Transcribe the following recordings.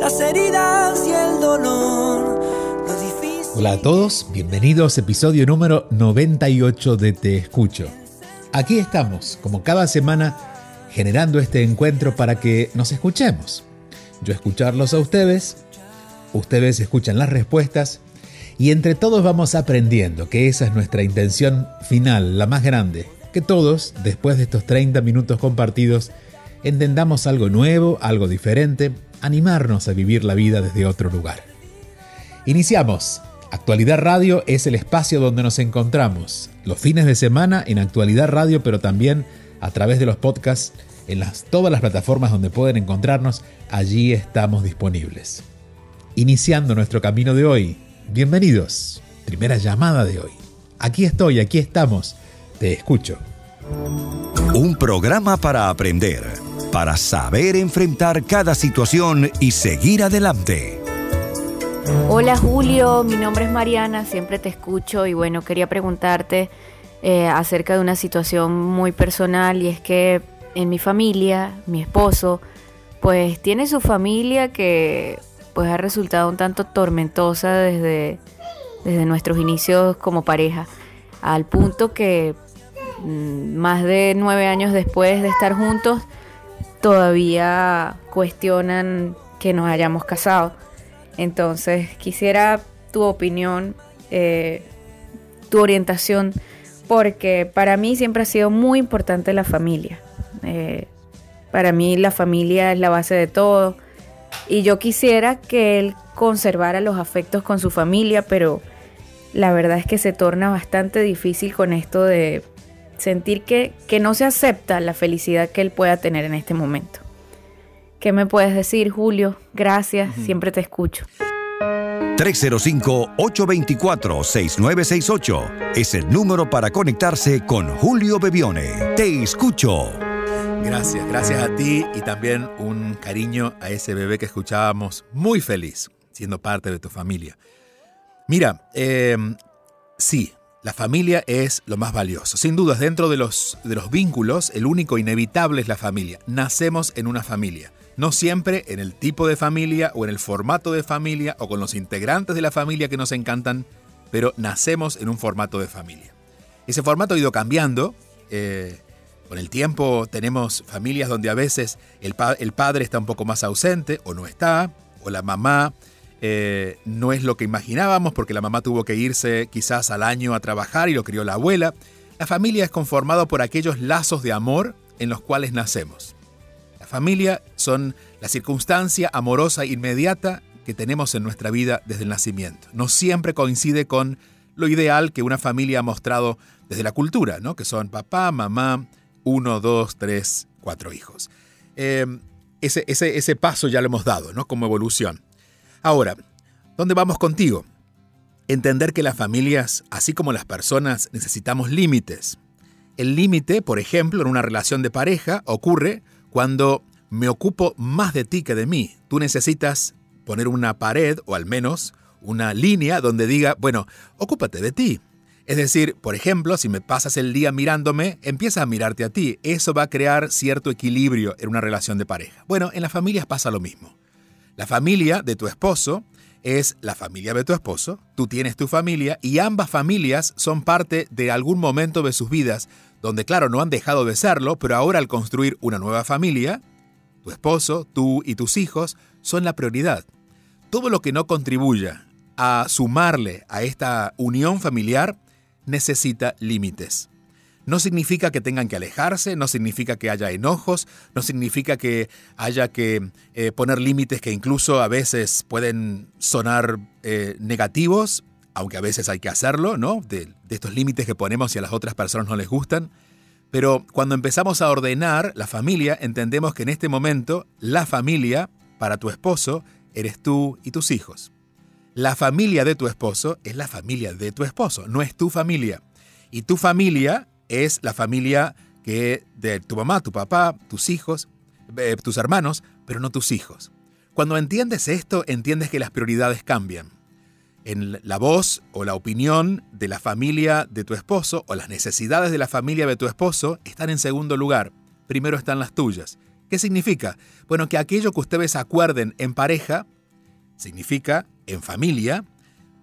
las heridas y el dolor, lo difícil. Hola a todos, bienvenidos episodio número 98 de Te Escucho. Aquí estamos, como cada semana, generando este encuentro para que nos escuchemos. Yo escucharlos a ustedes, ustedes escuchan las respuestas y entre todos vamos aprendiendo, que esa es nuestra intención final, la más grande, que todos, después de estos 30 minutos compartidos, entendamos algo nuevo, algo diferente, animarnos a vivir la vida desde otro lugar. Iniciamos. Actualidad Radio es el espacio donde nos encontramos, los fines de semana en Actualidad Radio, pero también a través de los podcasts en las, todas las plataformas donde pueden encontrarnos, allí estamos disponibles. Iniciando nuestro camino de hoy, bienvenidos, primera llamada de hoy. Aquí estoy, aquí estamos, te escucho. Un programa para aprender, para saber enfrentar cada situación y seguir adelante. Hola Julio, mi nombre es Mariana, siempre te escucho. Y bueno, quería preguntarte eh, acerca de una situación muy personal y es que en mi familia, mi esposo, pues tiene su familia que pues ha resultado un tanto tormentosa desde, desde nuestros inicios como pareja, al punto que mm, más de nueve años después de estar juntos, todavía cuestionan que nos hayamos casado. Entonces quisiera tu opinión, eh, tu orientación, porque para mí siempre ha sido muy importante la familia. Eh, para mí la familia es la base de todo. Y yo quisiera que él conservara los afectos con su familia, pero la verdad es que se torna bastante difícil con esto de sentir que, que no se acepta la felicidad que él pueda tener en este momento. ¿Qué me puedes decir, Julio? Gracias, siempre te escucho. 305-824-6968 es el número para conectarse con Julio Bebione. Te escucho. Gracias, gracias a ti y también un cariño a ese bebé que escuchábamos muy feliz, siendo parte de tu familia. Mira, eh, sí, la familia es lo más valioso. Sin dudas, dentro de los, de los vínculos, el único inevitable es la familia. Nacemos en una familia. No siempre en el tipo de familia o en el formato de familia o con los integrantes de la familia que nos encantan, pero nacemos en un formato de familia. Ese formato ha ido cambiando. eh, con el tiempo tenemos familias donde a veces el, el padre está un poco más ausente o no está, o la mamá eh, no es lo que imaginábamos porque la mamá tuvo que irse quizás al año a trabajar y lo crió la abuela. La familia es conformada por aquellos lazos de amor en los cuales nacemos. La familia son la circunstancia amorosa inmediata que tenemos en nuestra vida desde el nacimiento. No siempre coincide con lo ideal que una familia ha mostrado desde la cultura, ¿no? que son papá, mamá, uno, dos, tres, cuatro hijos. Eh, ese, ese, paso ya lo hemos dado, ¿no? Como evolución. Ahora, ¿dónde vamos contigo? Entender que las familias, así como las personas, necesitamos límites. El límite, por ejemplo, en una relación de pareja, ocurre cuando me ocupo más de ti que de mí. Tú necesitas poner una pared, o al menos una línea donde diga, bueno, ocúpate de ti. Es decir, por ejemplo, si me pasas el día mirándome, empieza a mirarte a ti. Eso va a crear cierto equilibrio en una relación de pareja. Bueno, en las familias pasa lo mismo. La familia de tu esposo es la familia de tu esposo, tú tienes tu familia y ambas familias son parte de algún momento de sus vidas donde claro no han dejado de serlo, pero ahora al construir una nueva familia, tu esposo, tú y tus hijos son la prioridad. Todo lo que no contribuya a sumarle a esta unión familiar necesita límites. No significa que tengan que alejarse, no significa que haya enojos, no significa que haya que eh, poner límites que incluso a veces pueden sonar eh, negativos, aunque a veces hay que hacerlo, ¿no? De, de estos límites que ponemos y a las otras personas no les gustan. Pero cuando empezamos a ordenar la familia, entendemos que en este momento la familia para tu esposo eres tú y tus hijos. La familia de tu esposo es la familia de tu esposo, no es tu familia. Y tu familia es la familia que de tu mamá, tu papá, tus hijos, eh, tus hermanos, pero no tus hijos. Cuando entiendes esto, entiendes que las prioridades cambian. En la voz o la opinión de la familia de tu esposo o las necesidades de la familia de tu esposo están en segundo lugar. Primero están las tuyas. ¿Qué significa? Bueno, que aquello que ustedes acuerden en pareja, significa en familia,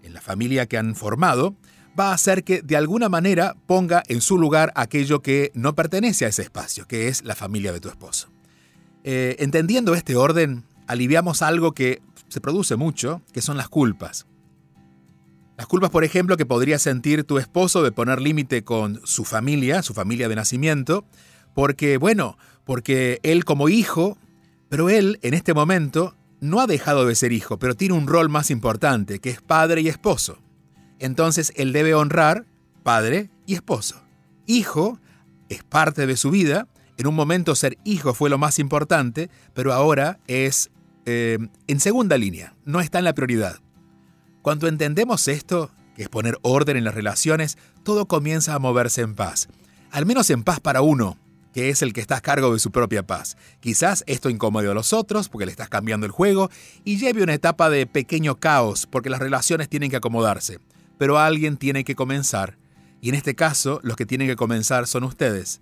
en la familia que han formado, va a hacer que de alguna manera ponga en su lugar aquello que no pertenece a ese espacio, que es la familia de tu esposo. Eh, entendiendo este orden, aliviamos algo que se produce mucho, que son las culpas. Las culpas, por ejemplo, que podría sentir tu esposo de poner límite con su familia, su familia de nacimiento, porque, bueno, porque él como hijo, pero él en este momento no ha dejado de ser hijo, pero tiene un rol más importante, que es padre y esposo. Entonces él debe honrar padre y esposo. Hijo es parte de su vida. En un momento ser hijo fue lo más importante, pero ahora es eh, en segunda línea, no está en la prioridad. Cuando entendemos esto, que es poner orden en las relaciones, todo comienza a moverse en paz. Al menos en paz para uno, que es el que está a cargo de su propia paz. Quizás esto incomode a los otros porque le estás cambiando el juego y lleve una etapa de pequeño caos porque las relaciones tienen que acomodarse. Pero alguien tiene que comenzar y en este caso los que tienen que comenzar son ustedes.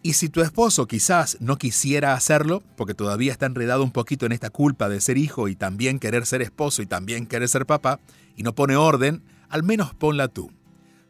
Y si tu esposo quizás no quisiera hacerlo, porque todavía está enredado un poquito en esta culpa de ser hijo y también querer ser esposo y también querer ser papá, y no pone orden, al menos ponla tú.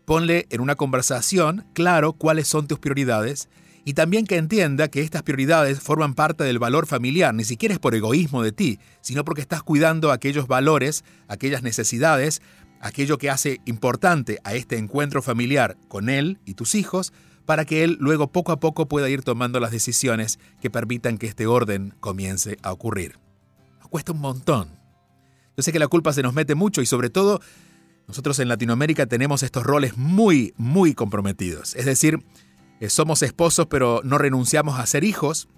Ponle en una conversación claro cuáles son tus prioridades y también que entienda que estas prioridades forman parte del valor familiar, ni siquiera es por egoísmo de ti, sino porque estás cuidando aquellos valores, aquellas necesidades, aquello que hace importante a este encuentro familiar con él y tus hijos, para que él luego poco a poco pueda ir tomando las decisiones que permitan que este orden comience a ocurrir. Nos cuesta un montón. Yo sé que la culpa se nos mete mucho y sobre todo nosotros en Latinoamérica tenemos estos roles muy, muy comprometidos. Es decir, eh, somos esposos pero no renunciamos a ser hijos.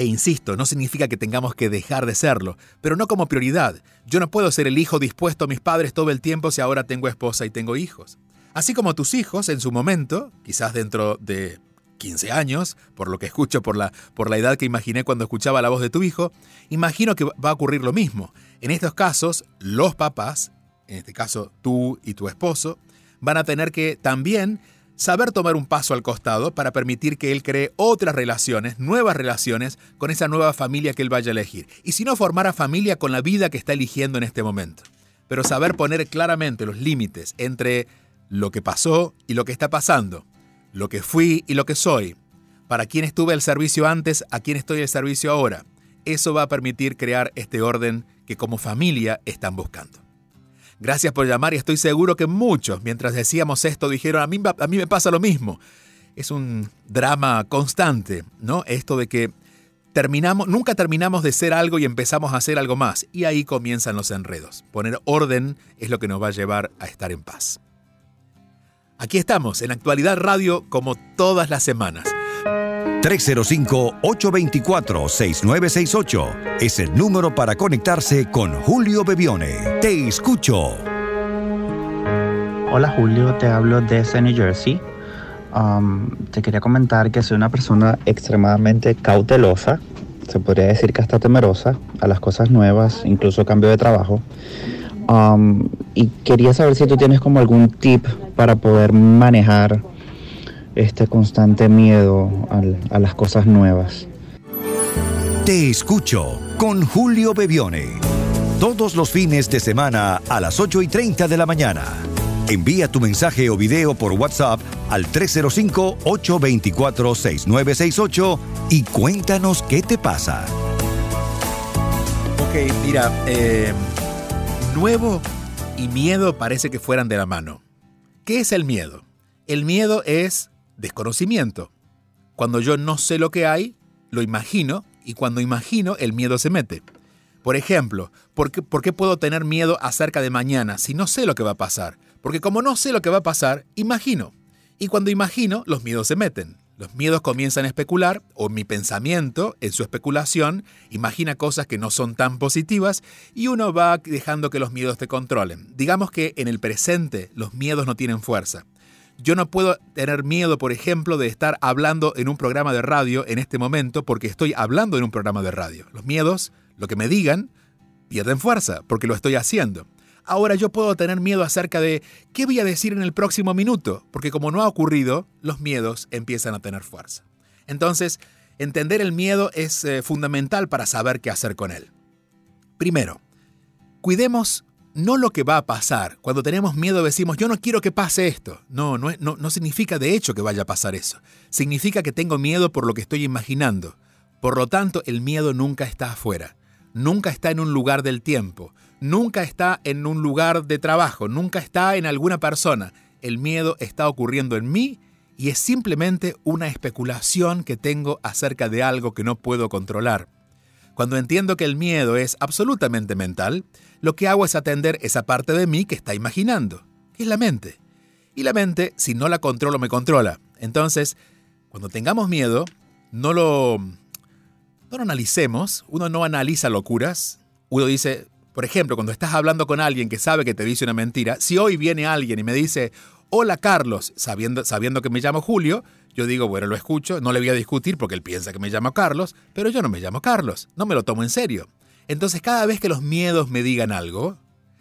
E insisto, no significa que tengamos que dejar de serlo, pero no como prioridad. Yo no puedo ser el hijo dispuesto a mis padres todo el tiempo si ahora tengo esposa y tengo hijos. Así como tus hijos en su momento, quizás dentro de 15 años, por lo que escucho por la, por la edad que imaginé cuando escuchaba la voz de tu hijo, imagino que va a ocurrir lo mismo. En estos casos, los papás, en este caso tú y tu esposo, van a tener que también saber tomar un paso al costado para permitir que él cree otras relaciones, nuevas relaciones con esa nueva familia que él vaya a elegir. Y si no, formar a familia con la vida que está eligiendo en este momento. Pero saber poner claramente los límites entre lo que pasó y lo que está pasando, lo que fui y lo que soy, para quién estuve al servicio antes, a quién estoy al servicio ahora. Eso va a permitir crear este orden que como familia están buscando. Gracias por llamar y estoy seguro que muchos, mientras decíamos esto, dijeron, a mí, a mí me pasa lo mismo. Es un drama constante, ¿no? Esto de que terminamos, nunca terminamos de ser algo y empezamos a hacer algo más. Y ahí comienzan los enredos. Poner orden es lo que nos va a llevar a estar en paz. Aquí estamos, en Actualidad Radio, como todas las semanas. 305-824-6968 es el número para conectarse con Julio Bebione. Te escucho. Hola Julio, te hablo desde New Jersey. Um, te quería comentar que soy una persona extremadamente cautelosa, se podría decir que hasta temerosa a las cosas nuevas, incluso cambio de trabajo. Um, y quería saber si tú tienes como algún tip para poder manejar este constante miedo a las cosas nuevas. Te escucho con Julio Bebione. Todos los fines de semana a las 8 y 30 de la mañana. Envía tu mensaje o video por WhatsApp al 305-824-6968 y cuéntanos qué te pasa. Ok, mira, eh, nuevo y miedo parece que fueran de la mano. ¿Qué es el miedo? El miedo es desconocimiento. Cuando yo no sé lo que hay, lo imagino y cuando imagino, el miedo se mete. Por ejemplo, ¿por qué, ¿por qué, puedo tener miedo acerca de mañana si no sé lo que va a pasar? Porque como no sé lo que va a pasar, imagino. Y cuando imagino, los miedos se meten. Los miedos comienzan a especular, o mi pensamiento, en su especulación, imagina cosas que no son tan positivas y uno va dejando que los miedos te controlen. Digamos que en el presente los miedos no tienen fuerza. Yo no puedo tener miedo, por ejemplo, de estar hablando en un programa de radio en este momento porque estoy hablando en un programa de radio. Los miedos, lo que me digan, pierden fuerza porque lo estoy haciendo. Ahora yo puedo tener miedo acerca de qué voy a decir en el próximo minuto, porque como no ha ocurrido, los miedos empiezan a tener fuerza. Entonces, entender el miedo es eh, fundamental para saber qué hacer con él. Primero, cuidemos no lo que va a pasar. Cuando tenemos miedo decimos, yo no quiero que pase esto. No, no, no, significa de hecho que vaya a pasar eso. Significa que tengo miedo por lo que estoy imaginando. Por lo tanto, el miedo nunca está afuera. Nunca está en un lugar del tiempo. Nunca está en un lugar de trabajo. Nunca está en alguna persona. El miedo está ocurriendo en mí y es simplemente una especulación que tengo acerca de algo que no puedo controlar. Cuando entiendo que el miedo es absolutamente mental, lo que hago es atender esa parte de mí que está imaginando, que es la mente. Y la mente, si no la controlo, me controla. Entonces, cuando tengamos miedo, no lo, no lo analicemos, uno no analiza locuras, uno dice, por ejemplo, cuando estás hablando con alguien que sabe que te dice una mentira, si hoy viene alguien y me dice, hola Carlos, sabiendo, sabiendo que me llamo Julio, yo digo, bueno, lo escucho, no le voy a discutir porque él piensa que me llamo Carlos, pero yo no me llamo Carlos, no me lo tomo en serio. Entonces cada vez que los miedos me digan algo,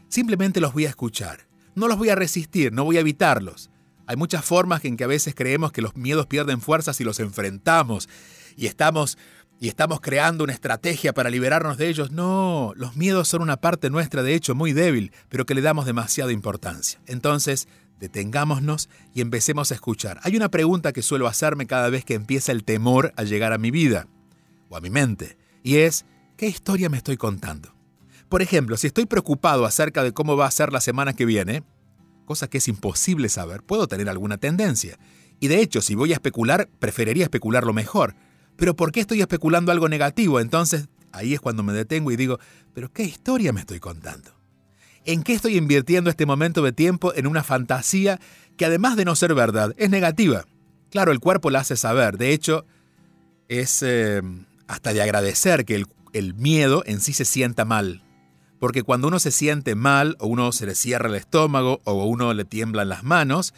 simplemente los voy a escuchar. No los voy a resistir, no voy a evitarlos. Hay muchas formas en que a veces creemos que los miedos pierden fuerza si los enfrentamos y estamos y estamos creando una estrategia para liberarnos de ellos. No, los miedos son una parte nuestra, de hecho, muy débil, pero que le damos demasiada importancia. Entonces, detengámonos y empecemos a escuchar. Hay una pregunta que suelo hacerme cada vez que empieza el temor a llegar a mi vida o a mi mente, y es, ¿Qué historia me estoy contando? Por ejemplo, si estoy preocupado acerca de cómo va a ser la semana que viene, cosa que es imposible saber, puedo tener alguna tendencia. Y de hecho, si voy a especular, preferiría especular lo mejor. Pero ¿por qué estoy especulando algo negativo? Entonces, ahí es cuando me detengo y digo, ¿pero qué historia me estoy contando? ¿En qué estoy invirtiendo este momento de tiempo en una fantasía que además de no ser verdad, es negativa? Claro, el cuerpo la hace saber. De hecho, es eh, hasta de agradecer que el el miedo en sí se sienta mal. Porque cuando uno se siente mal, o uno se le cierra el estómago, o uno le tiemblan las manos,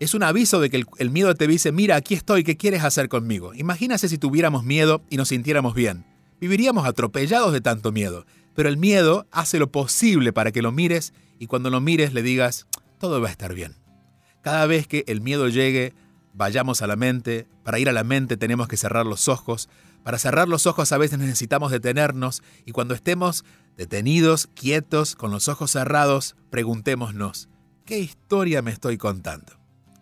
es un aviso de que el, miedo te dice, mira, aquí estoy, ¿qué quieres hacer conmigo? Imagínate si tuviéramos miedo y nos sintiéramos bien. Viviríamos atropellados de tanto miedo. Pero el miedo hace lo posible para que lo mires y cuando lo mires le digas, todo va a estar bien. Cada vez que el miedo llegue, vayamos a la mente. Para ir a la mente tenemos que cerrar los ojos, para cerrar los ojos a veces necesitamos detenernos y cuando estemos detenidos, quietos, con los ojos cerrados, preguntémonos, ¿qué historia me estoy contando?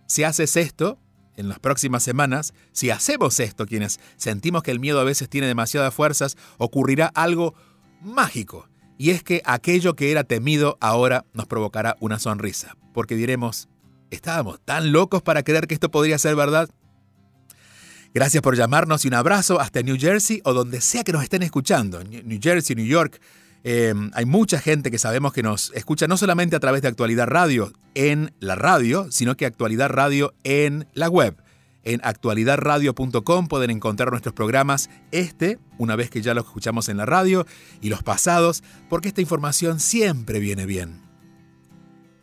Si haces esto, en las próximas semanas, si hacemos esto, quienes sentimos que el miedo a veces tiene demasiadas fuerzas, ocurrirá algo mágico. Y es que aquello que era temido ahora nos provocará una sonrisa, porque diremos, estábamos tan locos para creer que esto podría ser verdad. Gracias por llamarnos y un abrazo hasta New Jersey o donde sea que nos estén escuchando. New Jersey, New York. Eh, hay mucha gente que sabemos que nos escucha no solamente a través de Actualidad Radio en la radio, sino que Actualidad Radio en la web. En actualidadradio.com pueden encontrar nuestros programas, este, una vez que ya los escuchamos en la radio, y los pasados, porque esta información siempre viene bien.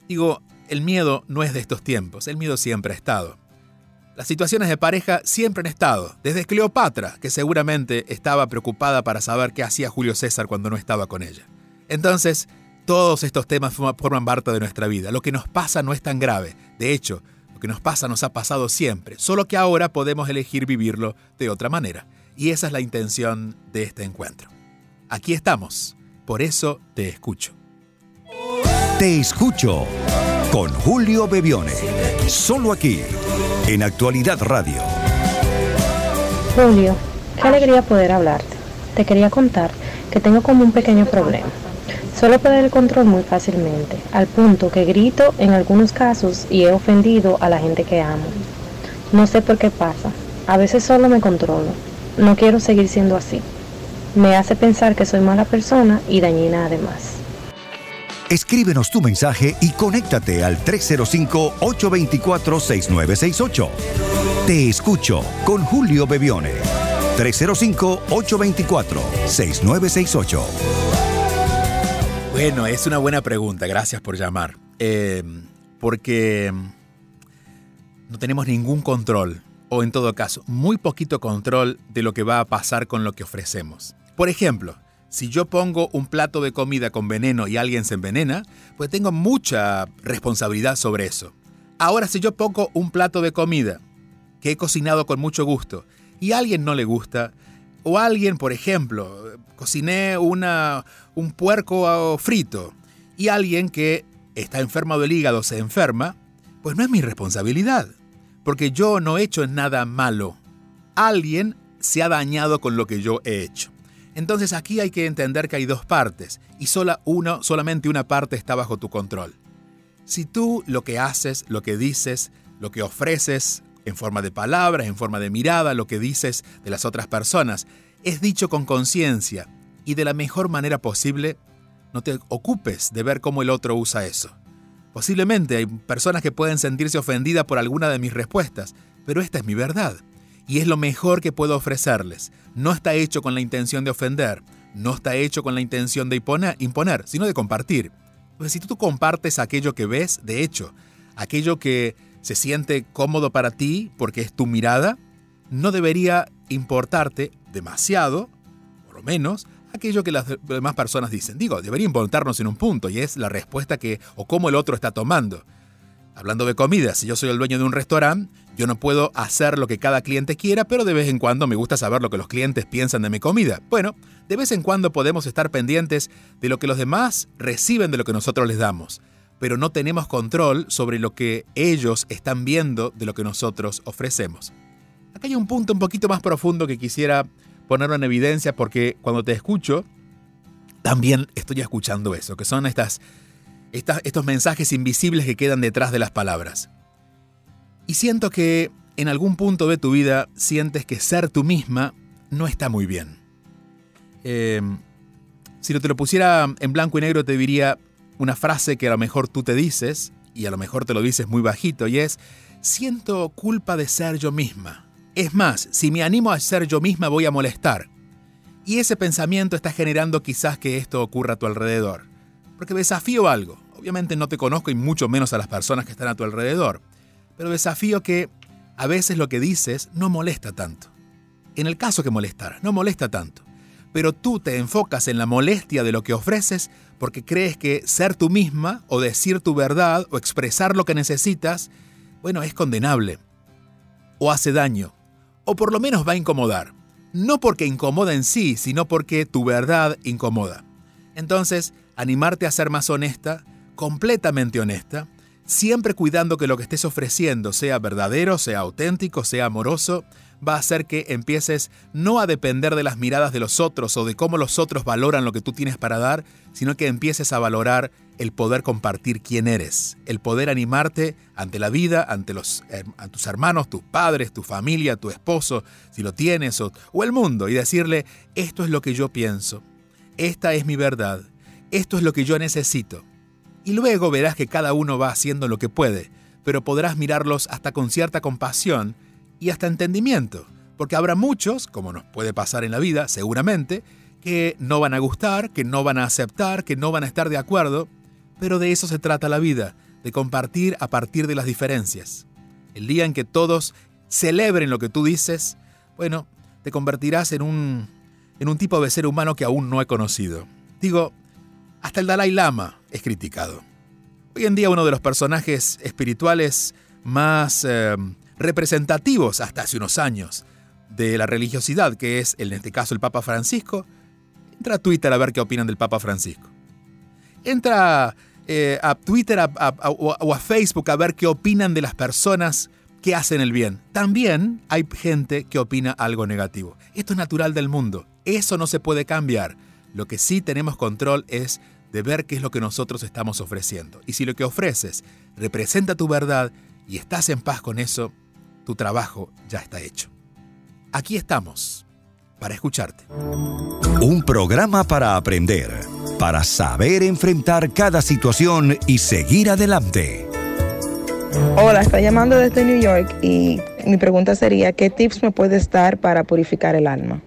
Digo, el miedo no es de estos tiempos, el miedo siempre ha estado. Las situaciones de pareja siempre han estado, desde Cleopatra, que seguramente estaba preocupada para saber qué hacía Julio César cuando no estaba con ella. Entonces, todos estos temas forman parte de nuestra vida. Lo que nos pasa no es tan grave. De hecho, lo que nos pasa nos ha pasado siempre, solo que ahora podemos elegir vivirlo de otra manera. Y esa es la intención de este encuentro. Aquí estamos, por eso te escucho. Te escucho con Julio Bebione, solo aquí en Actualidad Radio. Julio, qué alegría poder hablarte. Te quería contar que tengo como un pequeño problema. Suelo perder el control muy fácilmente, al punto que grito en algunos casos y he ofendido a la gente que amo. No sé por qué pasa. A veces solo me controlo. No quiero seguir siendo así. Me hace pensar que soy mala persona y dañina además. Escríbenos tu mensaje y conéctate al 305-824-6968. Te escucho con Julio Bebione. 305-824-6968. Bueno, es una buena pregunta, gracias por llamar. Eh, porque no tenemos ningún control, o en todo caso, muy poquito control de lo que va a pasar con lo que ofrecemos. Por ejemplo, si yo pongo un plato de comida con veneno y alguien se envenena, pues tengo mucha responsabilidad sobre eso. Ahora, si yo pongo un plato de comida que he cocinado con mucho gusto y a alguien no le gusta, o alguien, por ejemplo, cociné una, un puerco frito y alguien que está enfermo del hígado se enferma, pues no es mi responsabilidad, porque yo no he hecho nada malo. Alguien se ha dañado con lo que yo he hecho. Entonces aquí hay que entender que hay dos partes y sola uno, solamente una parte está bajo tu control. Si tú lo que haces, lo que dices, lo que ofreces en forma de palabras, en forma de mirada, lo que dices de las otras personas, es dicho con conciencia y de la mejor manera posible, no te ocupes de ver cómo el otro usa eso. Posiblemente hay personas que pueden sentirse ofendidas por alguna de mis respuestas, pero esta es mi verdad y es lo mejor que puedo ofrecerles. No está hecho con la intención de ofender, no está hecho con la intención de imponer, sino de compartir. Pues si tú compartes aquello que ves, de hecho, aquello que se siente cómodo para ti porque es tu mirada, no debería importarte demasiado, por lo menos, aquello que las demás personas dicen. Digo, debería importarnos en un punto y es la respuesta que o cómo el otro está tomando. Hablando de comida, si yo soy el dueño de un restaurante, yo no puedo hacer lo que cada cliente quiera, pero de vez en cuando me gusta saber lo que los clientes piensan de mi comida. Bueno, de vez en cuando podemos estar pendientes de lo que los demás reciben de lo que nosotros les damos, pero no tenemos control sobre lo que ellos están viendo de lo que nosotros ofrecemos. Acá hay un punto un poquito más profundo que quisiera ponerlo en evidencia porque cuando te escucho, también estoy escuchando eso, que son estas estos mensajes invisibles que quedan detrás de las palabras. Y siento que en algún punto de tu vida sientes que ser tú misma no está muy bien. Em, si no te lo pusiera en blanco y negro te diría una frase que a lo mejor tú te dices, y a lo mejor te lo dices muy bajito, y es, siento culpa de ser yo misma. Es más, si me animo a ser yo misma voy a molestar. Y ese pensamiento está generando quizás que esto ocurra a tu alrededor porque desafío algo. Obviamente no te conozco y mucho menos a las personas que están a tu alrededor, pero desafío que a veces lo que dices no molesta tanto. En el caso que molestara, no molesta tanto. Pero tú te enfocas en la molestia de lo que ofreces porque crees que ser tú misma o decir tu verdad o expresar lo que necesitas, bueno, es condenable. O hace daño. O por lo menos va a incomodar. No porque incomoda en sí, sino porque tu verdad incomoda. Entonces, animarte a ser más honesta, completamente honesta, siempre cuidando que lo que estés ofreciendo sea verdadero, sea auténtico, sea amoroso, va a hacer que empieces no a depender de las miradas de los otros o de cómo los otros valoran lo que tú tienes para dar, sino que empieces a valorar el poder compartir quién eres, el poder animarte ante la vida, ante los, tus hermanos, tus padres, tu familia, tu esposo, si lo tienes, o, o el mundo, y decirle, esto es lo que yo pienso, esta es mi verdad, esto es lo que yo necesito. Y luego verás que cada uno va haciendo lo que puede, pero podrás mirarlos hasta con cierta compasión y hasta entendimiento, porque habrá muchos, como nos puede pasar en la vida, seguramente, que no van a gustar, que no van a aceptar, que no van a estar de acuerdo, pero de eso se trata la vida, de compartir a partir de las diferencias. El día en que todos celebren lo que tú dices, bueno, te convertirás en un, en un tipo de ser humano que aún no he conocido. Digo, hasta el Dalai Lama es criticado. Hoy en día uno de los personajes espirituales más eh, representativos hasta hace unos años de la religiosidad, que es en este caso el Papa Francisco, entra a Twitter a ver qué opinan del Papa Francisco. Entra eh, a Twitter o a Facebook a ver qué opinan de las personas que hacen el bien. También hay gente que opina algo negativo. Esto es natural del mundo. Eso no se puede cambiar. Lo que sí tenemos control es de ver qué es lo que nosotros estamos ofreciendo. Y si lo que ofreces representa tu verdad y estás en paz con eso, tu trabajo ya está hecho. Aquí estamos para escucharte. Un programa para aprender, para saber enfrentar cada situación y seguir adelante. Hola, estoy llamando desde New York y mi pregunta sería, ¿qué tips me puedes dar para purificar el alma?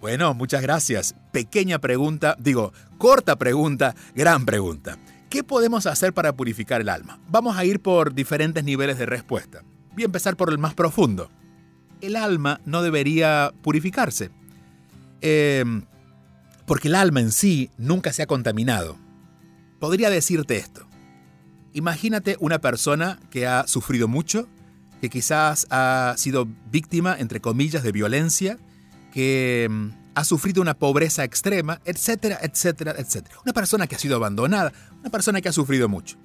Bueno, muchas gracias. Pequeña pregunta, digo, corta pregunta, gran pregunta. ¿Qué podemos hacer para purificar el alma? Vamos a ir por diferentes niveles de respuesta. Voy a empezar por el más profundo. El alma no debería purificarse. Em, porque el alma en sí nunca se ha contaminado. Podría decirte esto. Imagínate una persona que ha sufrido mucho, que quizás ha sido víctima, entre comillas, de violencia, que mm, ha sufrido una pobreza extrema, etcétera, etcétera, etcétera. Una persona que ha sido abandonada, una persona que ha sufrido mucho.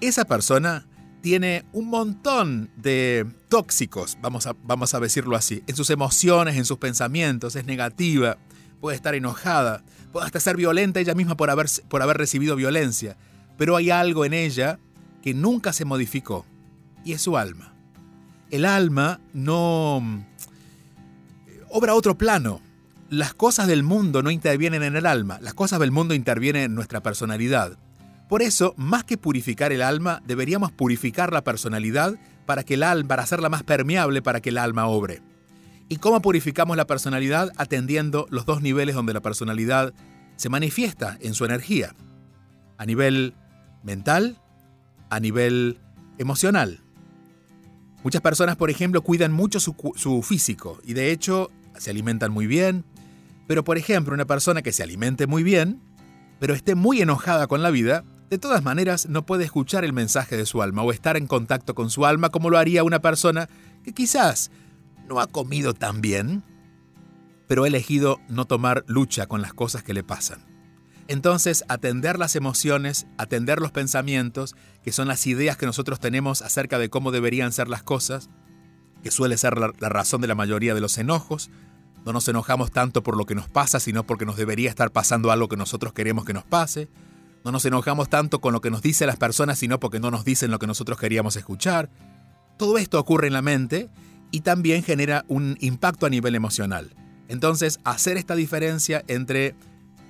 Esa persona tiene un montón de tóxicos, vamos a, vamos a decirlo así, en sus emociones, en sus pensamientos, es negativa, puede estar enojada, puede hasta ser violenta ella misma por haber, por haber recibido violencia, pero hay algo en ella que nunca se modificó, y es su alma. El alma no obra otro plano. Las cosas del mundo no intervienen en el alma, las cosas del mundo intervienen en nuestra personalidad. Por eso, más que purificar el alma, deberíamos purificar la personalidad para que el alma, para hacerla más permeable para que el alma obre. ¿Y cómo purificamos la personalidad? Atendiendo los dos niveles donde la personalidad se manifiesta en su energía. A nivel mental, a nivel emocional. Muchas personas, por ejemplo, cuidan mucho su, su, físico y de hecho se alimentan muy bien, pero por ejemplo una persona que se alimente muy bien, pero esté muy enojada con la vida, de todas maneras no puede escuchar el mensaje de su alma o estar en contacto con su alma como lo haría una persona que quizás no ha comido tan bien, pero ha elegido no tomar lucha con las cosas que le pasan. Entonces, atender las emociones, atender los pensamientos, que son las ideas que nosotros tenemos acerca de cómo deberían ser las cosas, que suele ser la, razón de la mayoría de los enojos. No nos enojamos tanto por lo que nos pasa, sino porque nos debería estar pasando algo que nosotros queremos que nos pase. No nos enojamos tanto con lo que nos dicen las personas, sino porque no nos dicen lo que nosotros queríamos escuchar. Todo esto ocurre en la mente y también genera un impacto a nivel emocional. Entonces, hacer esta diferencia entre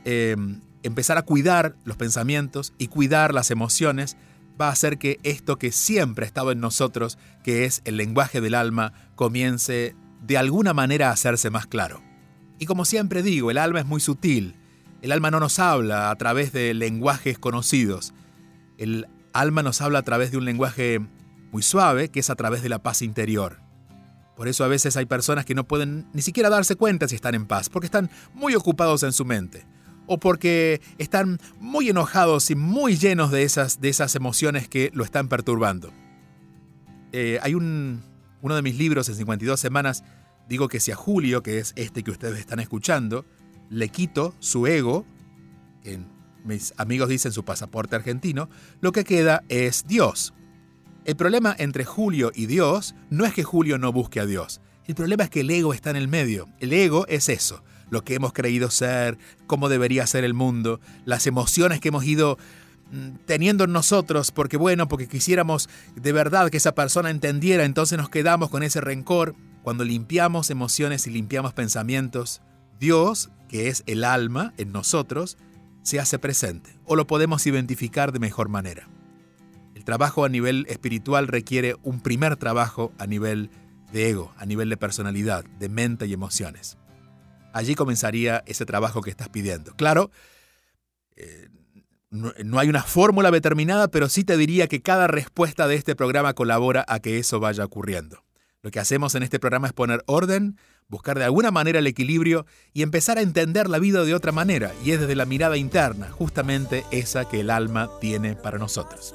eh, empezar a cuidar los pensamientos y cuidar las emociones va a hacer que esto que siempre ha estado en nosotros, que es el lenguaje del alma, comience de alguna manera a hacerse más claro. Y como siempre digo, el alma es muy sutil. El alma no nos habla a través de lenguajes conocidos. El alma nos habla a través de un lenguaje muy suave, que es a través de la paz interior. Por eso a veces hay personas que no pueden ni siquiera darse cuenta si están en paz, porque están muy ocupados en su mente o porque están muy enojados y muy llenos de esas, de esas emociones que lo están perturbando. Eh, hay un, uno de mis libros en 52 semanas, digo que si a Julio, que es este que ustedes están escuchando, le quito su ego, mis amigos dicen su pasaporte argentino, lo que queda es Dios. El problema entre Julio y Dios no es que Julio no busque a Dios, el problema es que el ego está en el medio. El ego es eso, lo que hemos creído ser, cómo debería ser el mundo, las emociones que hemos ido mm, teniendo en nosotros, porque bueno, porque quisiéramos de verdad que esa persona entendiera, entonces nos quedamos con ese rencor. Cuando limpiamos emociones y limpiamos pensamientos, Dios, que es el alma en nosotros, se hace presente o lo podemos identificar de mejor manera. El trabajo a nivel espiritual requiere un primer trabajo a nivel de ego, a nivel de personalidad, de mente y emociones allí comenzaría ese trabajo que estás pidiendo. Claro, eh, no, hay una fórmula determinada, pero sí te diría que cada respuesta de este programa colabora a que eso vaya ocurriendo. Lo que hacemos en este programa es poner orden, buscar de alguna manera el equilibrio y empezar a entender la vida de otra manera, y es desde la mirada interna, justamente esa que el alma tiene para nosotros.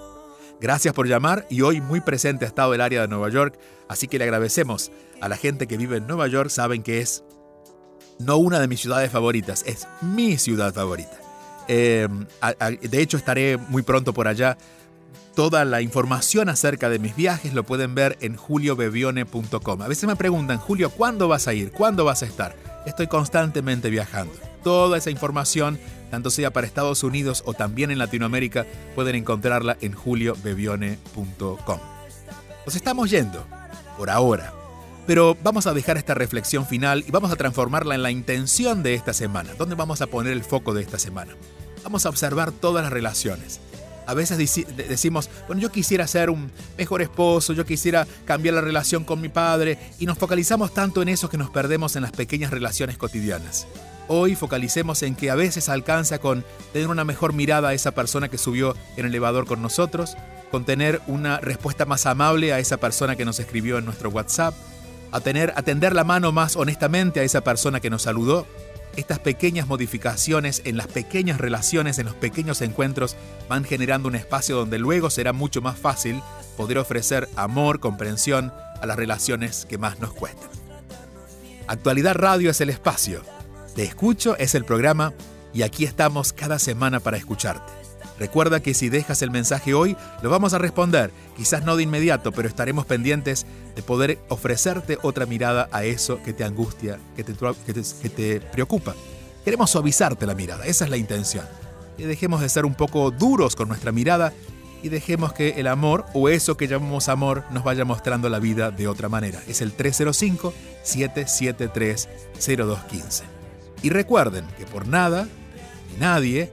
Gracias por llamar y hoy muy presente ha estado el área de Nueva York, así que le agradecemos a la gente que vive en Nueva York, saben que es no una de mis ciudades favoritas, es mi ciudad favorita. Em, de hecho, estaré muy pronto por allá. Toda la información acerca de mis viajes lo pueden ver en juliobevione.com. A veces me preguntan, Julio, ¿cuándo vas a ir? ¿Cuándo vas a estar? Estoy constantemente viajando. Toda esa información, tanto sea para Estados Unidos o también en Latinoamérica, pueden encontrarla en juliobevione.com. Nos estamos yendo, por ahora, pero vamos a dejar esta reflexión final y vamos a transformarla en la intención de esta semana. ¿Dónde vamos a poner el foco de esta semana? Vamos a observar todas las relaciones. A veces decimos, bueno, yo quisiera ser un mejor esposo, yo quisiera cambiar la relación con mi padre, y nos focalizamos tanto en eso que nos perdemos en las pequeñas relaciones cotidianas. Hoy focalicemos en que a veces alcanza con tener una mejor mirada a esa persona que subió en el elevador con nosotros, con tener una respuesta más amable a esa persona que nos escribió en nuestro WhatsApp, a tener atender la mano más honestamente a esa persona que nos saludó. Estas pequeñas modificaciones en las pequeñas relaciones, en los pequeños encuentros, van generando un espacio donde luego será mucho más fácil poder ofrecer amor, comprensión a las relaciones que más nos cuestan. Actualidad Radio es el espacio te escucho es el programa y aquí estamos cada semana para escucharte. Recuerda que si dejas el mensaje hoy, lo vamos a responder, quizás no de inmediato, pero estaremos pendientes de poder ofrecerte otra mirada a eso que te angustia, que te, que te, preocupa. Queremos suavizarte la mirada, esa es la intención. Que dejemos de ser un poco duros con nuestra mirada y dejemos que el amor o eso que llamamos amor nos vaya mostrando la vida de otra manera. Es el 305-773-0215. Y recuerden que por nada ni nadie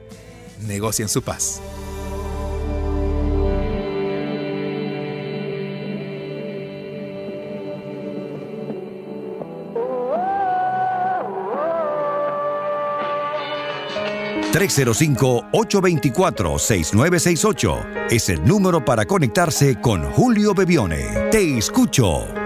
negocien su paz. ...305-824-6968... ...es el número para conectarse con Julio Bebione. Te escucho.